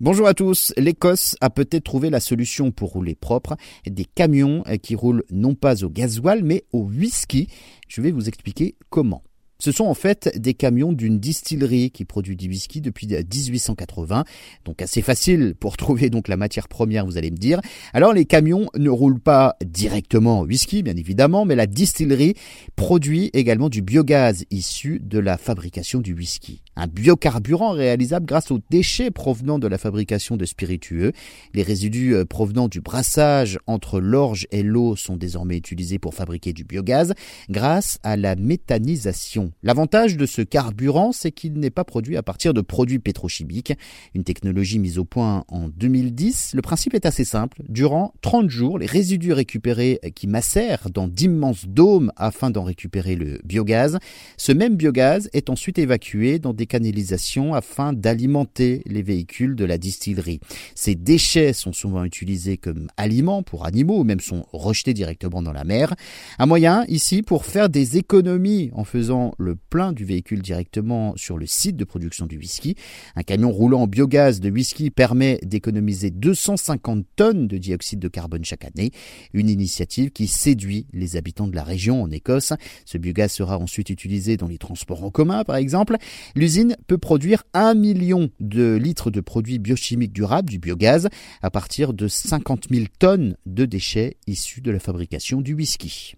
Bonjour à tous. L'Écosse a peut-être trouvé la solution pour rouler propre. Des camions qui roulent non pas au gasoil mais au whisky. Je vais vous expliquer comment. Ce sont en fait des camions d'une distillerie qui produit du whisky depuis 1880. Donc assez facile pour trouver donc la matière première, vous allez me dire. Alors les camions ne roulent pas directement au whisky, bien évidemment, mais la distillerie produit également du biogaz issu de la fabrication du whisky. Un biocarburant réalisable grâce aux déchets provenant de la fabrication de spiritueux. Les résidus euh, provenant du brassage entre l'orge et l'eau sont désormais utilisés pour fabriquer du biogaz grâce à la méthanisation. L'avantage de ce carburant, c'est qu'il n'est pas produit à partir de produits pétrochimiques, une technologie mise au point en 2010. Le principe est assez simple. Durant 30 jours, les résidus récupérés qui macèrent dans d'immenses dômes afin d'en récupérer le biogaz, ce même biogaz est ensuite évacué dans des canalisations afin d'alimenter les véhicules de la distillerie. Ces déchets sont souvent utilisés comme aliments pour animaux ou même sont rejetés directement dans la mer. Un moyen ici pour faire des économies en faisant le plein du véhicule directement sur le site de production du whisky. Un camion roulant en biogaz de whisky permet d'économiser 250 tonnes de dioxyde de carbone chaque année. Une initiative qui séduit les habitants de la région en Écosse. Ce biogaz sera ensuite utilisé dans les transports en commun, par exemple. L'usine peut produire 1 million de litres de produits biochimiques durables, du biogaz, à partir de 50 000 tonnes de déchets issus de la fabrication du whisky.